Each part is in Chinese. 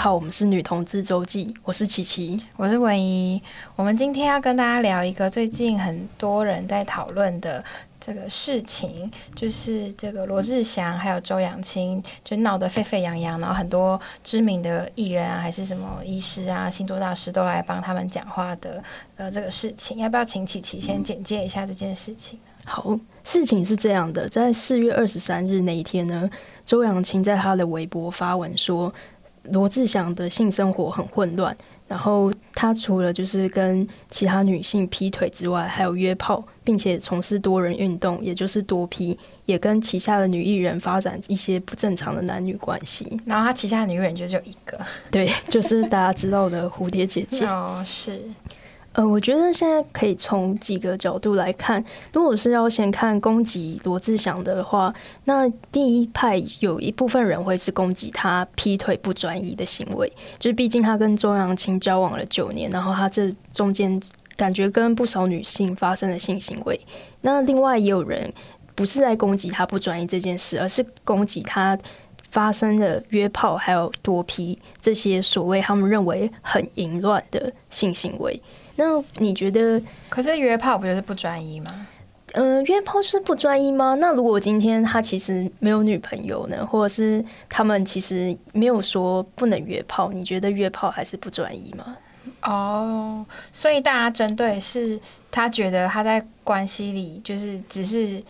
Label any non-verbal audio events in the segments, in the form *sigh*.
好，我们是女同志周记，我是琪琪，我是文怡。我们今天要跟大家聊一个最近很多人在讨论的这个事情，就是这个罗志祥还有周扬青就闹得沸沸扬扬，然后很多知名的艺人啊，还是什么医师啊、星座大师都来帮他们讲话的呃这个事情，要不要请琪琪先简介一下这件事情？好，事情是这样的，在四月二十三日那一天呢，周扬青在他的微博发文说。罗志祥的性生活很混乱，然后他除了就是跟其他女性劈腿之外，还有约炮，并且从事多人运动，也就是多劈，也跟旗下的女艺人发展一些不正常的男女关系。然后他旗下的女艺人就只有一个，对，就是大家知道的蝴蝶姐姐。*laughs* 哦，是。呃，我觉得现在可以从几个角度来看。如果是要先看攻击罗志祥的话，那第一派有一部分人会是攻击他劈腿不专一的行为，就是毕竟他跟周扬青交往了九年，然后他这中间感觉跟不少女性发生了性行为。那另外也有人不是在攻击他不专一这件事，而是攻击他发生的约炮还有多批这些所谓他们认为很淫乱的性行为。那你觉得？可是约炮不就是不专一吗？呃，约炮就是不专一吗？那如果今天他其实没有女朋友呢，或者是他们其实没有说不能约炮，你觉得约炮还是不专一吗？哦，所以大家针对是他觉得他在关系里就是只是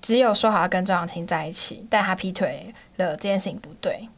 只有说好要跟周扬青在一起，但他劈腿了这件事情不对。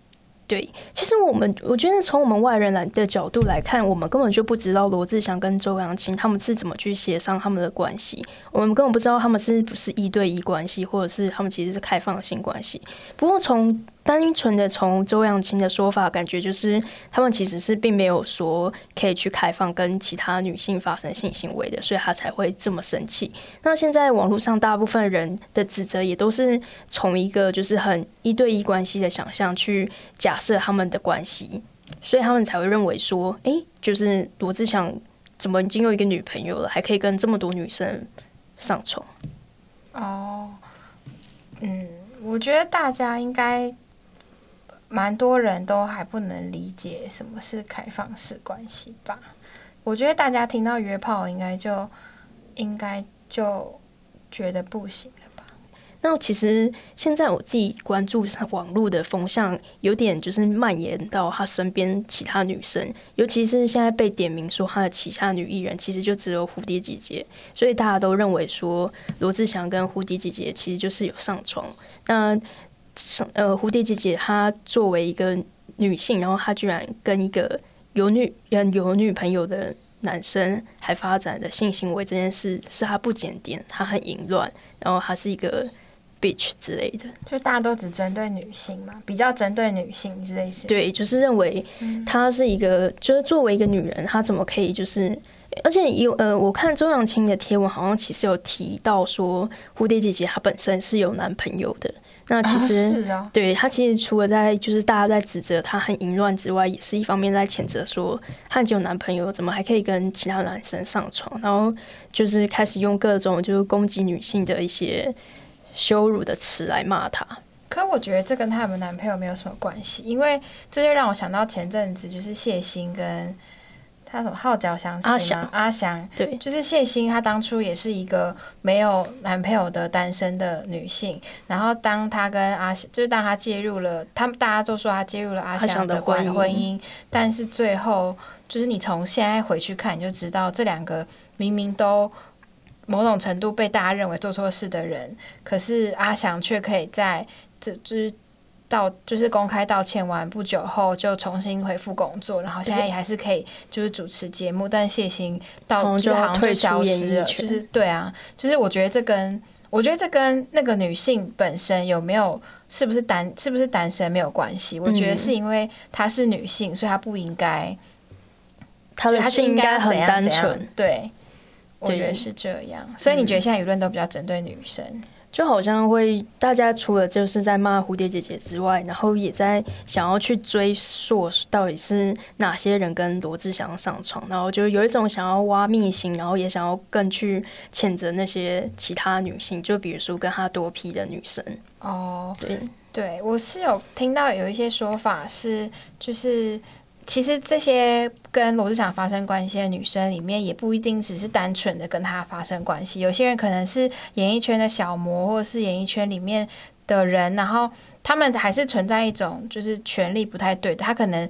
对，其实我们我觉得从我们外人来的角度来看，我们根本就不知道罗志祥跟周扬青他们是怎么去协商他们的关系，我们根本不知道他们是不是一对一关系，或者是他们其实是开放性关系。不过从单纯的从周扬青的说法，感觉就是他们其实是并没有说可以去开放跟其他女性发生性行为的，所以他才会这么生气。那现在网络上大部分人的指责也都是从一个就是很一对一关系的想象去假设他们的关系，所以他们才会认为说，哎、就是罗志祥怎么已经有一个女朋友了，还可以跟这么多女生上床？哦，嗯，我觉得大家应该。蛮多人都还不能理解什么是开放式关系吧？我觉得大家听到约炮，应该就应该就觉得不行？那其实现在我自己关注网络的风向，有点就是蔓延到他身边其他女生，尤其是现在被点名说他的旗下女艺人，其实就只有蝴蝶姐姐，所以大家都认为说罗志祥跟蝴蝶姐姐其实就是有上床。那呃，蝴蝶姐姐她作为一个女性，然后她居然跟一个有女人有女朋友的男生还发展的性行为，这件事是她不检点，她很淫乱，然后她是一个之类的。就大家都只针对女性嘛，比较针对女性是这意思？对，就是认为她是一个，就是作为一个女人，她怎么可以就是，而且有呃，我看周扬青的贴文，好像其实有提到说，蝴蝶姐姐她本身是有男朋友的。那其实，啊啊、对她其实除了在就是大家在指责她很淫乱之外，也是一方面在谴责说她已经有男朋友，怎么还可以跟其他男生上床？然后就是开始用各种就是攻击女性的一些羞辱的词来骂他。可我觉得这跟她有没有男朋友没有什么关系，因为这就让我想到前阵子就是谢欣跟。他什么号角响起？阿翔，阿翔，对，就是谢欣。她当初也是一个没有男朋友的单身的女性。然后，当她跟阿，就是当她介入了，他们大家都说她介入了阿翔的婚姻。但是最后，就是你从现在回去看，你就知道这两个明明都某种程度被大家认为做错事的人，可是阿翔却可以在这就是。道就是公开道歉完不久后就重新恢复工作，然后现在也还是可以就是主持节目，但谢欣到就好像就消失了，就是对啊，就是我觉得这跟我觉得这跟那个女性本身有没有是不是单是不是单身没有关系，我觉得是因为她是女性，所以她不应该她的性应该很单纯，对，我觉得是这样，所以你觉得现在舆论都比较针对女生？就好像会，大家除了就是在骂蝴蝶姐姐之外，然后也在想要去追溯到底是哪些人跟罗志祥上床，然后就有一种想要挖秘辛，然后也想要更去谴责那些其他女性，就比如说跟他多批的女生。哦，对，对我是有听到有一些说法是，就是其实这些跟罗志祥发生关系的女生里面，也不一定只是单纯的跟他发生关系。有些人可能是演艺圈的小模，或者是演艺圈里面的人，然后他们还是存在一种就是权力不太对的。他可能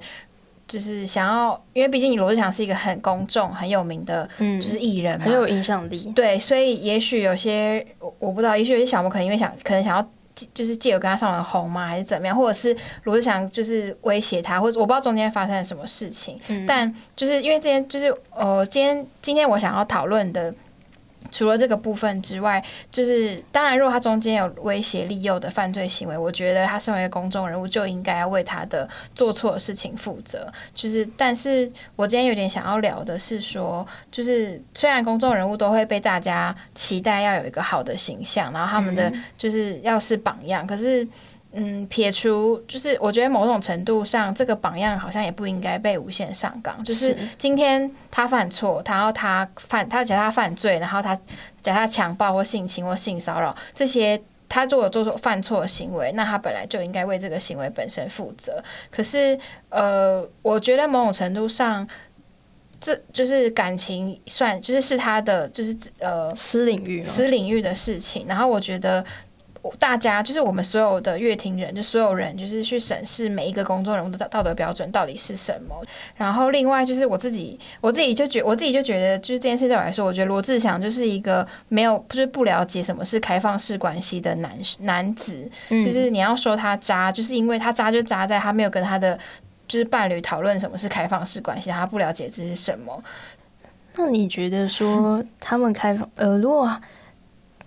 就是想要，因为毕竟罗志祥是一个很公众、很有名的，就是艺人嘛，很有影响力。对，所以也许有些我我不知道，也许有些小模可能因为想，可能想要。就是借由跟他上网红吗？还是怎么样？或者是罗志祥就是威胁他，或者我不知道中间发生了什么事情。嗯、但就是因为今天就是呃，今天今天我想要讨论的。除了这个部分之外，就是当然，如果他中间有威胁、利诱的犯罪行为，我觉得他身为一个公众人物，就应该要为他的做错的事情负责。就是，但是我今天有点想要聊的是说，就是虽然公众人物都会被大家期待要有一个好的形象，然后他们的就是要是榜样，嗯、可是。嗯，撇除就是，我觉得某种程度上，这个榜样好像也不应该被无限上纲。就是今天他犯错，然后他犯，他假他犯罪，然后他假他强暴或性侵或性骚扰这些，他如果做出犯错的行为，那他本来就应该为这个行为本身负责。可是，呃，我觉得某种程度上，这就是感情算，就是是他的，就是呃私领域，私领域的事情。然后我觉得。大家就是我们所有的乐听人，就所有人，就是去审视每一个公众人物的道德标准到底是什么。然后另外就是我自己，我自己就觉，我自己就觉得，就是这件事对我来说，我觉得罗志祥就是一个没有，就是不了解什么是开放式关系的男男子。就是你要说他渣，就是因为他渣就渣在他没有跟他的就是伴侣讨论什么是开放式关系，他不了解这是什么。那你觉得说他们开放，呃，如果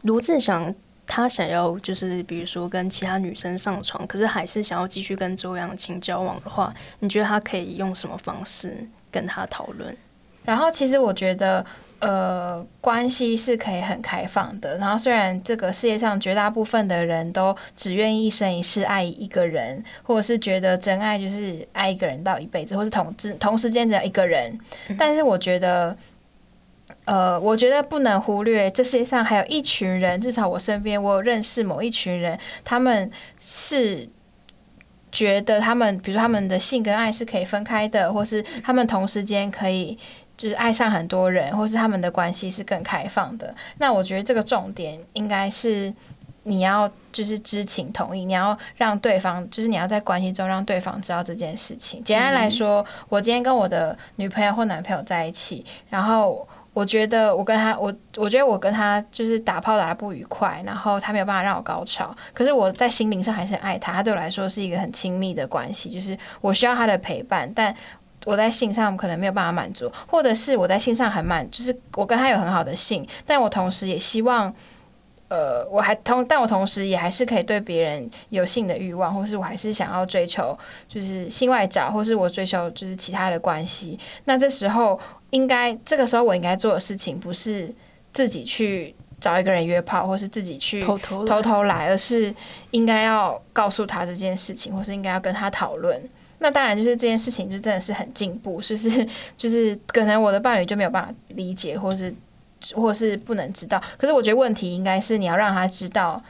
罗志祥。他想要就是比如说跟其他女生上床，可是还是想要继续跟周扬青交往的话，你觉得他可以用什么方式跟他讨论？然后其实我觉得，呃，关系是可以很开放的。然后虽然这个世界上绝大部分的人都只愿意一生一世爱一个人，或者是觉得真爱就是爱一个人到一辈子，或是同时同时间只有一个人，但是我觉得。呃，我觉得不能忽略，这世界上还有一群人，至少我身边我有认识某一群人，他们是觉得他们，比如说他们的性跟爱是可以分开的，或是他们同时间可以就是爱上很多人，或是他们的关系是更开放的。那我觉得这个重点应该是你要就是知情同意，你要让对方，就是你要在关系中让对方知道这件事情。简单来说，我今天跟我的女朋友或男朋友在一起，然后。我觉得我跟他，我我觉得我跟他就是打炮打得不愉快，然后他没有办法让我高潮。可是我在心灵上还是爱他，他对我来说是一个很亲密的关系，就是我需要他的陪伴，但我在性上可能没有办法满足，或者是我在性上很满，就是我跟他有很好的性，但我同时也希望。呃，我还同，但我同时也还是可以对别人有性的欲望，或是我还是想要追求，就是性外找，或是我追求就是其他的关系。那这时候应该，这个时候我应该做的事情不是自己去找一个人约炮，或是自己去偷偷偷偷来，而是应该要告诉他这件事情，或是应该要跟他讨论。那当然就是这件事情就真的是很进步，就是就是可能我的伴侣就没有办法理解，或是。或是不能知道，可是我觉得问题应该是你要让他知道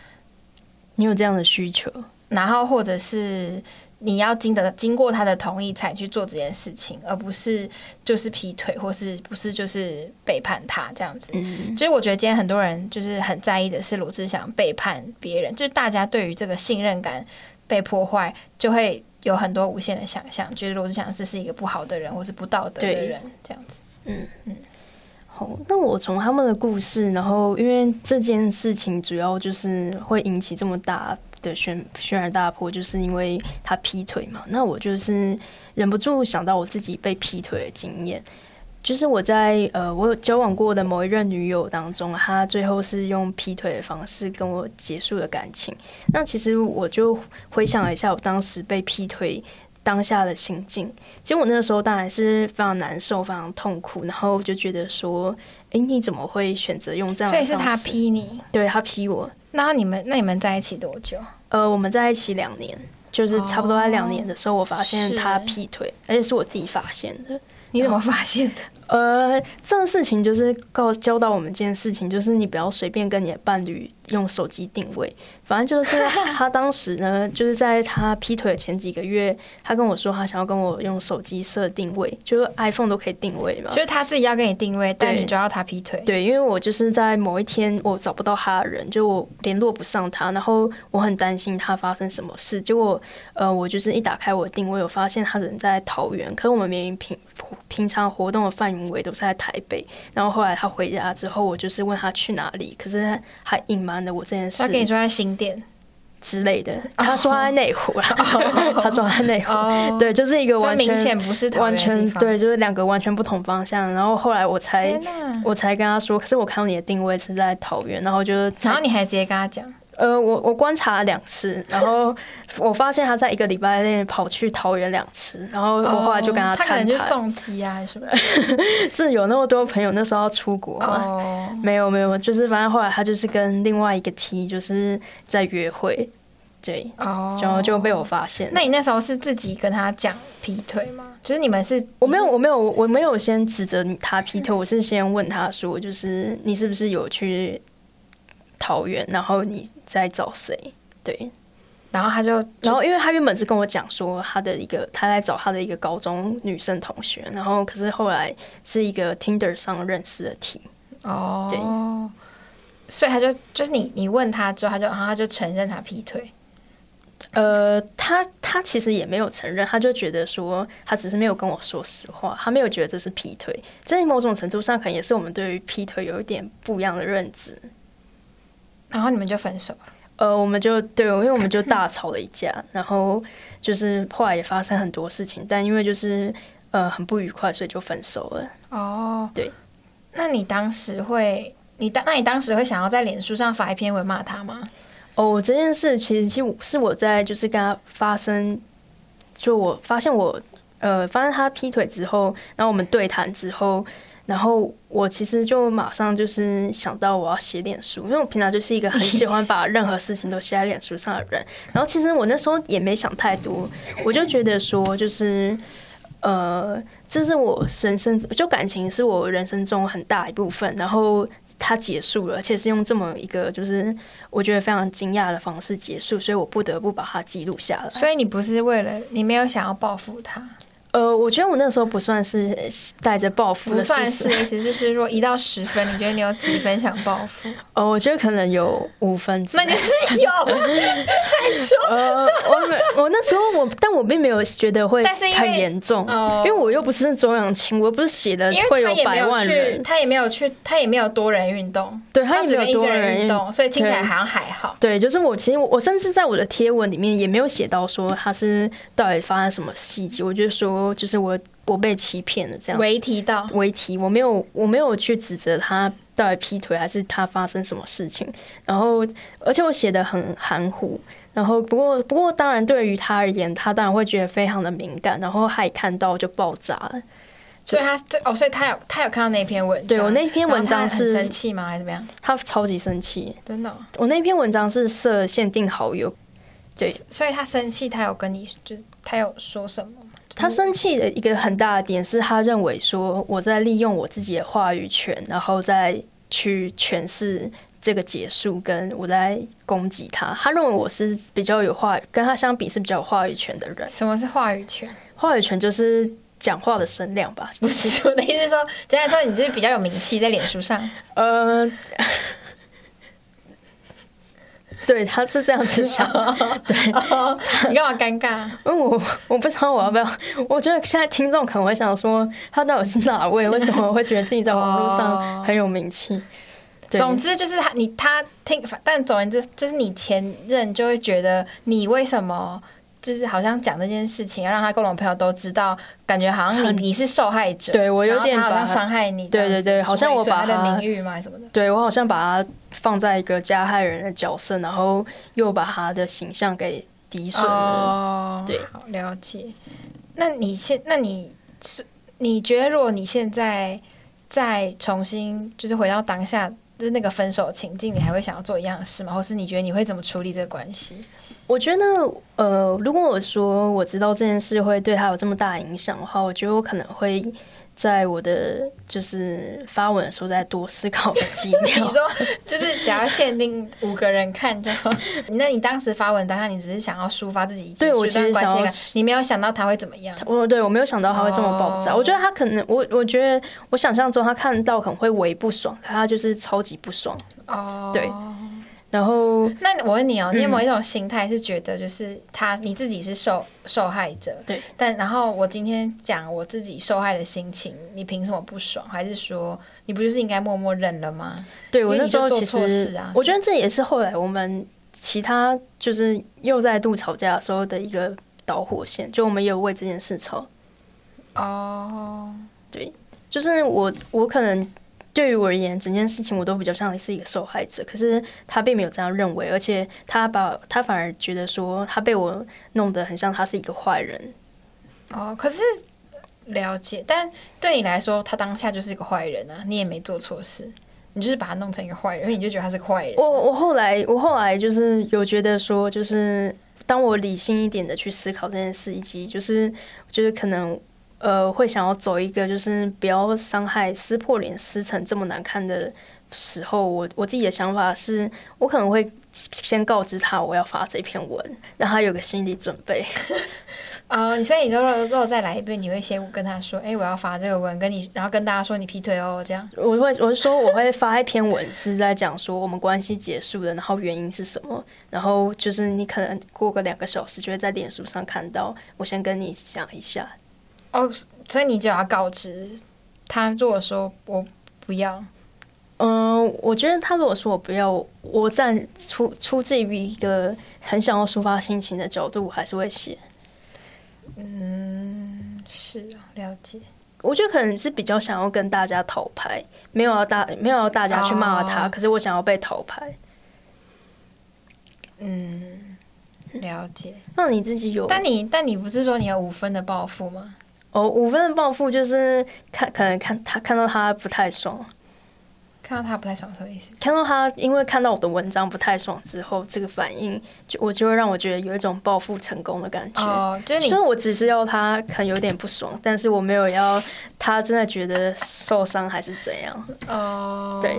你有这样的需求，然后或者是你要经得经过他的同意才去做这件事情，而不是就是劈腿，或是不是就是背叛他这样子。嗯，所以我觉得今天很多人就是很在意的是罗志祥背叛别人，就是大家对于这个信任感被破坏，就会有很多无限的想象，觉得罗志祥是是一个不好的人，或是不道德的人这样子。嗯嗯。好那我从他们的故事，然后因为这件事情主要就是会引起这么大的轩轩然大波，就是因为他劈腿嘛。那我就是忍不住想到我自己被劈腿的经验，就是我在呃我有交往过的某一任女友当中，她最后是用劈腿的方式跟我结束了感情。那其实我就回想了一下，我当时被劈腿。当下的心境，其实我那个时候当然是非常难受、非常痛苦，然后就觉得说：“哎，你怎么会选择用这样的方式？”所以是他劈你，对，他劈我。那你们那你们在一起多久？呃，我们在一起两年，就是差不多在两年的时候，我发现他劈腿，而且是我自己发现的。你怎么发现的？呃，这个事情就是告教导我们一件事情，就是你不要随便跟你的伴侣用手机定位。反正就是 *laughs* 他当时呢，就是在他劈腿的前几个月，他跟我说他想要跟我用手机设定位，就是 iPhone 都可以定位嘛。就是他自己要跟你定位，但你就要他劈腿。对，因为我就是在某一天我找不到他的人，就我联络不上他，然后我很担心他发生什么事。结果呃，我就是一打开我的定位，我发现他人在桃园，可是我们明明平平常活动的范围都是在台北。然后后来他回家之后，我就是问他去哪里，可是他还隐瞒了我这件事。他跟你说在新店之类的，他说他在内湖啦，oh. 他说他在内湖，oh. 对，就是一个完全明显不是完全对，就是两个完全不同方向。然后后来我才我才跟他说，可是我看到你的定位是在桃园，然后就然后你还直接跟他讲。呃，我我观察了两次，然后我发现他在一个礼拜内跑去桃园两次，然后我后来就跟他谈、oh, 他可能就送机啊，还是什么？*laughs* 是有那么多朋友那时候要出国吗？Oh. 没有没有，就是反正后来他就是跟另外一个 T 就是在约会，对，然后、oh. 就被我发现。那你那时候是自己跟他讲劈腿吗？就是你们是？我没有我没有我没有先指责他劈腿，我是先问他说，就是你是不是有去？桃园，然后你在找谁？对，然后他就，然后因为他原本是跟我讲说他的一个他在找他的一个高中女生同学，然后可是后来是一个 Tinder 上认识的 T 哦，对，所以他就就是你你问他之后，他就然后他就承认他劈腿。呃，他他其实也没有承认，他就觉得说他只是没有跟我说实话，他没有觉得这是劈腿。在某种程度上，可能也是我们对于劈腿有一点不一样的认知。然后你们就分手了。呃，我们就对，因为我们就大吵了一架，*laughs* 然后就是后来也发生很多事情，但因为就是呃很不愉快，所以就分手了。哦，对。那你当时会，你当那你当时会想要在脸书上发一篇文骂他吗？哦，这件事其实其实是我在就是跟他发生，就我发现我呃发现他劈腿之后，然后我们对谈之后。然后我其实就马上就是想到我要写脸书，因为我平常就是一个很喜欢把任何事情都写在脸书上的人。然后其实我那时候也没想太多，我就觉得说就是呃，这是我人生就感情是我人生中很大一部分。然后它结束了，而且是用这么一个就是我觉得非常惊讶的方式结束，所以我不得不把它记录下来。所以你不是为了你没有想要报复他？呃，我觉得我那时候不算是带着报复，不算是，意思就是说一到十分，你觉得你有几分想报复？*laughs* 哦，我觉得可能有五分。那你是有，*laughs* 害羞。呃，我 *laughs* 我那时候我，但我并没有觉得会太严重，因为我又不是周扬青，我又不是写的会有百万人，他也没有去，他也没有多人运动，对他也没有多人运动，所以听起来好像还好。对，就是我其实我甚至在我的贴文里面也没有写到说他是到底发生什么细节，我就说。就是我，我被欺骗了，这样。违提到违提，我没有，我没有去指责他到底劈腿还是他发生什么事情。然后，而且我写的很含糊。然后，不过，不过，当然，对于他而言，他当然会觉得非常的敏感。然后，他一看到就爆炸了。所以他，对哦，所以他有，他有看到那篇文章。对，我那篇文章是生气吗？还是怎么样？他超级生气，真的、哦。我那篇文章是设限定好友。对，所以他生气，他有跟你，就是他有说什么？他生气的一个很大的点是他认为说我在利用我自己的话语权，然后再去诠释这个结束，跟我在攻击他。他认为我是比较有话语，跟他相比是比较有话语权的人。什么是话语权？话语权就是讲话的声量吧？*laughs* 不是，我的意思是说，简单来说，你就是比较有名气在脸书上。呃。*laughs* 对，他是这样子想。对，你干嘛尴尬？因为我我不知道我要不要。我觉得现在听众可能会想说，他到底是哪位？为什么会觉得自己在网络上很有名气？对总之就是他，你他听，但总而言之，就是你前任就会觉得你为什么就是好像讲这件事情，要让他共同朋友都知道，感觉好像你你是受害者。对我有点好像伤害你。对对对，好像我把他的名誉嘛什么的。对我好像把他。放在一个加害人的角色，然后又把他的形象给诋损了。对，好了解。那你现，那你是你觉得，如果你现在再重新就是回到当下，就是那个分手情境，你还会想要做一样的事吗？或是你觉得你会怎么处理这个关系？我觉得，呃，如果我说我知道这件事会对他有这么大影响的话，我觉得我可能会。在我的就是发文的时候再多思考个几秒。*laughs* 你说就是只要限定五个人看就好。*laughs* 那你当时发文当下，你只是想要抒发自己对我其实想要，你没有想到他会怎么样。我对我没有想到他会这么爆炸。Oh. 我觉得他可能，我我觉得我想象中他看到可能会为不爽，可他就是超级不爽。哦，oh. 对。然后，那我问你哦，你有没有一种心态是觉得，就是他你自己是受受害者？对。但然后我今天讲我自己受害的心情，你凭什么不爽？还是说你不就是应该默默认了吗？对，我那时候其实，我觉得这也是后来我们其他就是又再度吵架的时候的一个导火线，就我们也有为这件事吵。哦，对，就是我我可能。对于我而言，整件事情我都比较像是一个受害者，可是他并没有这样认为，而且他把他反而觉得说他被我弄得很像他是一个坏人。哦，可是了解，但对你来说，他当下就是一个坏人啊，你也没做错事，你就是把他弄成一个坏人，因为你就觉得他是个坏人。我我后来我后来就是有觉得说，就是当我理性一点的去思考这件事，以及就是就是可能。呃，会想要走一个就是不要伤害、撕破脸、撕成这么难看的时候，我我自己的想法是，我可能会先告知他我要发这篇文，让他有个心理准备。啊、*laughs* 呃，所以你说，如果再来一遍，你会先跟他说，哎、欸，我要发这个文，跟你，然后跟大家说你劈腿哦，这样。*laughs* 我会，我是说我会发一篇文，是在讲说我们关系结束了，然后原因是什么，然后就是你可能过个两个小时就会在脸书上看到，我先跟你讲一下。哦，所以你就要告知他。如果说我不要，嗯，我觉得他如果说我不要，我站出出自于一个很想要抒发心情的角度，我还是会写。嗯，是啊，了解。我觉得可能是比较想要跟大家讨牌，没有要大没有要大家去骂他，哦、可是我想要被讨牌。嗯，了解。那你自己有？但你但你不是说你有五分的抱负吗？哦，五分的报复就是看，可能看他看到他不太爽，看到他不太爽什么意思？看到他因为看到我的文章不太爽之后，这个反应就我就会让我觉得有一种报复成功的感觉。哦，就是你，所以我只是要他可能有点不爽，但是我没有要他真的觉得受伤还是怎样。哦，对，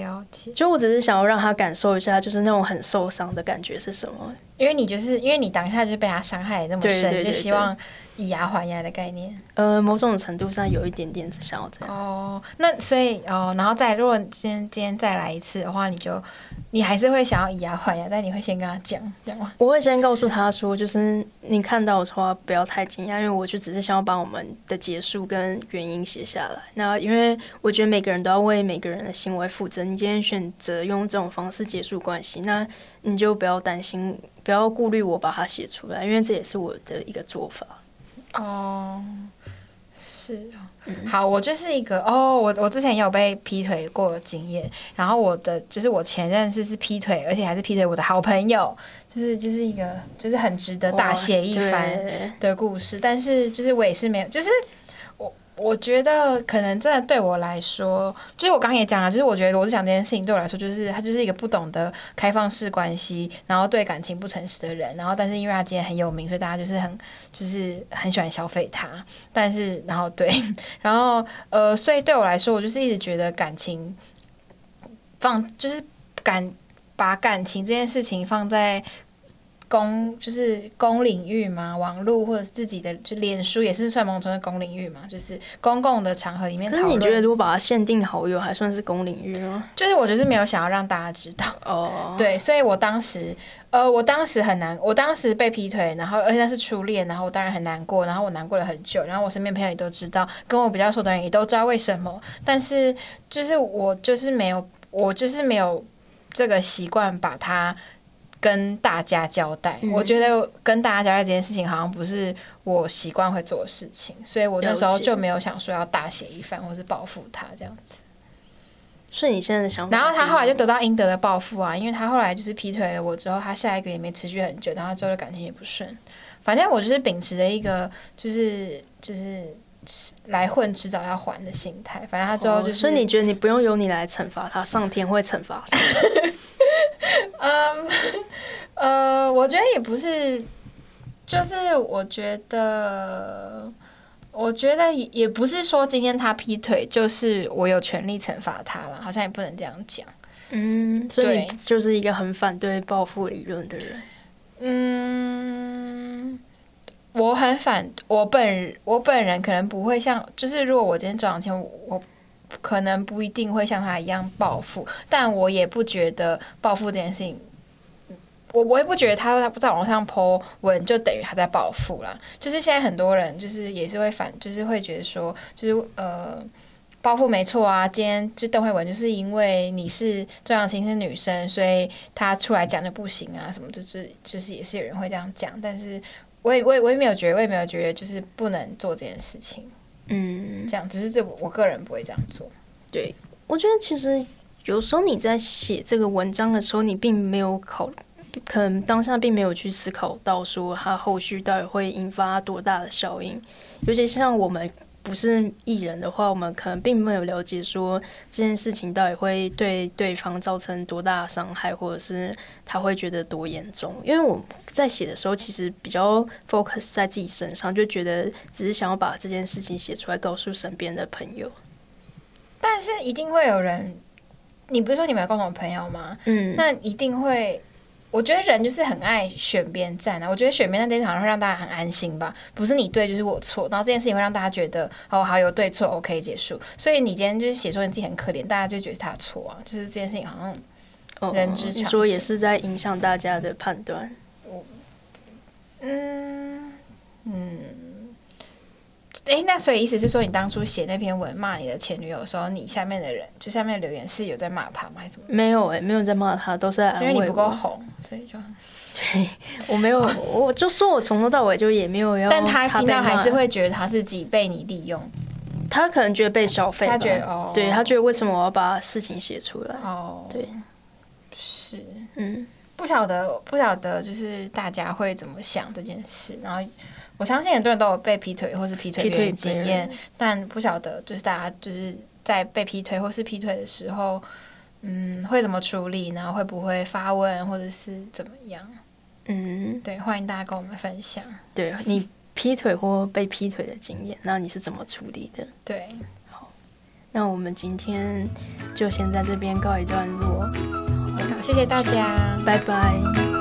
了解。就我只是想要让他感受一下，就是那种很受伤的感觉是什么？因为你就是因为你当下就被他伤害这么深，就希望。以牙还牙的概念，呃，某种程度上有一点点想要这样。哦，那所以哦，然后再如果今天今天再来一次的话，你就你还是会想要以牙还牙，但你会先跟他讲，这样吗？我会先告诉他说，就是你看到我的话不要太惊讶，因为我就只是想要把我们的结束跟原因写下来。那因为我觉得每个人都要为每个人的行为负责。你今天选择用这种方式结束关系，那你就不要担心，不要顾虑我把它写出来，因为这也是我的一个做法。哦，是。哦，好，我就是一个哦，我我之前也有被劈腿过的经验，然后我的就是我前任是是劈腿，而且还是劈腿我的好朋友，就是就是一个就是很值得大写一番的故事，但是就是我也是没有，就是。我觉得可能真的对我来说，就是我刚刚也讲了，就是我觉得罗志祥这件事情对我来说，就是他就是一个不懂得开放式关系，然后对感情不诚实的人。然后，但是因为他今天很有名，所以大家就是很就是很喜欢消费他。但是，然后对，*laughs* 然后呃，所以对我来说，我就是一直觉得感情放就是感把感情这件事情放在。公就是公领域嘛，网络或者自己的就脸书也是算某种的公领域嘛，就是公共的场合里面。可是你觉得如果把它限定好友，还算是公领域吗？就是我就是没有想要让大家知道哦。Oh. *laughs* 对，所以我当时呃，我当时很难，我当时被劈腿，然后而且那是初恋，然后我当然很难过，然后我难过了很久，然后我身边朋友也都知道，跟我比较熟的人也都知道为什么，但是就是我就是没有，我就是没有这个习惯把它。跟大家交代，嗯、我觉得跟大家交代这件事情好像不是我习惯会做的事情，所以我那时候就没有想说要大写一番或是报复他这样子。是你现在的想法，然后他后来就得到应得的报复啊，因为他后来就是劈腿了我之后，他下一个也没持续很久，然后之后的感情也不顺。反正我就是秉持着一个就是就是来混迟早要还的心态。反正他最后就是，所以你觉得你不用由你来惩罚他，上天会惩罚他。*laughs* *laughs* 嗯，*laughs* 呃，我觉得也不是，就是我觉得，我觉得也也不是说今天他劈腿就是我有权利惩罚他了，好像也不能这样讲。嗯，所以就是一个很反对报复理论的人。嗯，我很反，我本我本人可能不会像，就是如果我今天周扬青，我可能不一定会像他一样暴富，但我也不觉得暴富这件事情。我我也不觉得他他在网上泼文就等于他在暴富啦，就是现在很多人就是也是会反，就是会觉得说，就是呃暴富没错啊。今天就邓慧文就是因为你是周扬青是女生，所以他出来讲就不行啊，什么就是就是也是有人会这样讲。但是我也我也我也没有觉得，我也没有觉得就是不能做这件事情。嗯，这样只是这我个人不会这样做。对，我觉得其实有时候你在写这个文章的时候，你并没有考。可能当下并没有去思考到说它后续到底会引发多大的效应，尤其像我们不是艺人的话，我们可能并没有了解说这件事情到底会对对方造成多大的伤害，或者是他会觉得多严重。因为我在写的时候，其实比较 focus 在自己身上，就觉得只是想要把这件事情写出来，告诉身边的朋友。但是一定会有人，你不是说你们有共同朋友吗？嗯，那一定会。我觉得人就是很爱选边站啊！我觉得选边站这一场会让大家很安心吧，不是你对就是我错，然后这件事情会让大家觉得哦，好有对错，OK 结束。所以你今天就是写说你自己很可怜，大家就觉得是他错啊，就是这件事情好像人之常情。你说也是在影响大家的判断。嗯嗯。哎、欸，那所以意思是说，你当初写那篇文骂你的前女友的时候，你下面的人就下面的留言是有在骂他吗？还是什么？没有哎、欸，没有在骂他，都是在安慰。因为你不够红，所以就对我没有，我就说我从头到尾就也没有要。但他听到还是会觉得他自己被你利用，他可能觉得被消费，他觉得哦，对他觉得为什么我要把事情写出来？哦，对，是，嗯，不晓得，不晓得，就是大家会怎么想这件事，然后。我相信很多人都有被劈腿或是劈腿的经验，但不晓得就是大家就是在被劈腿或是劈腿的时候，嗯，会怎么处理，然后会不会发问或者是怎么样？嗯，对，欢迎大家跟我们分享。对你劈腿或被劈腿的经验，那你是怎么处理的？对，好，那我们今天就先在这边告一段落。好，谢谢大家，拜拜。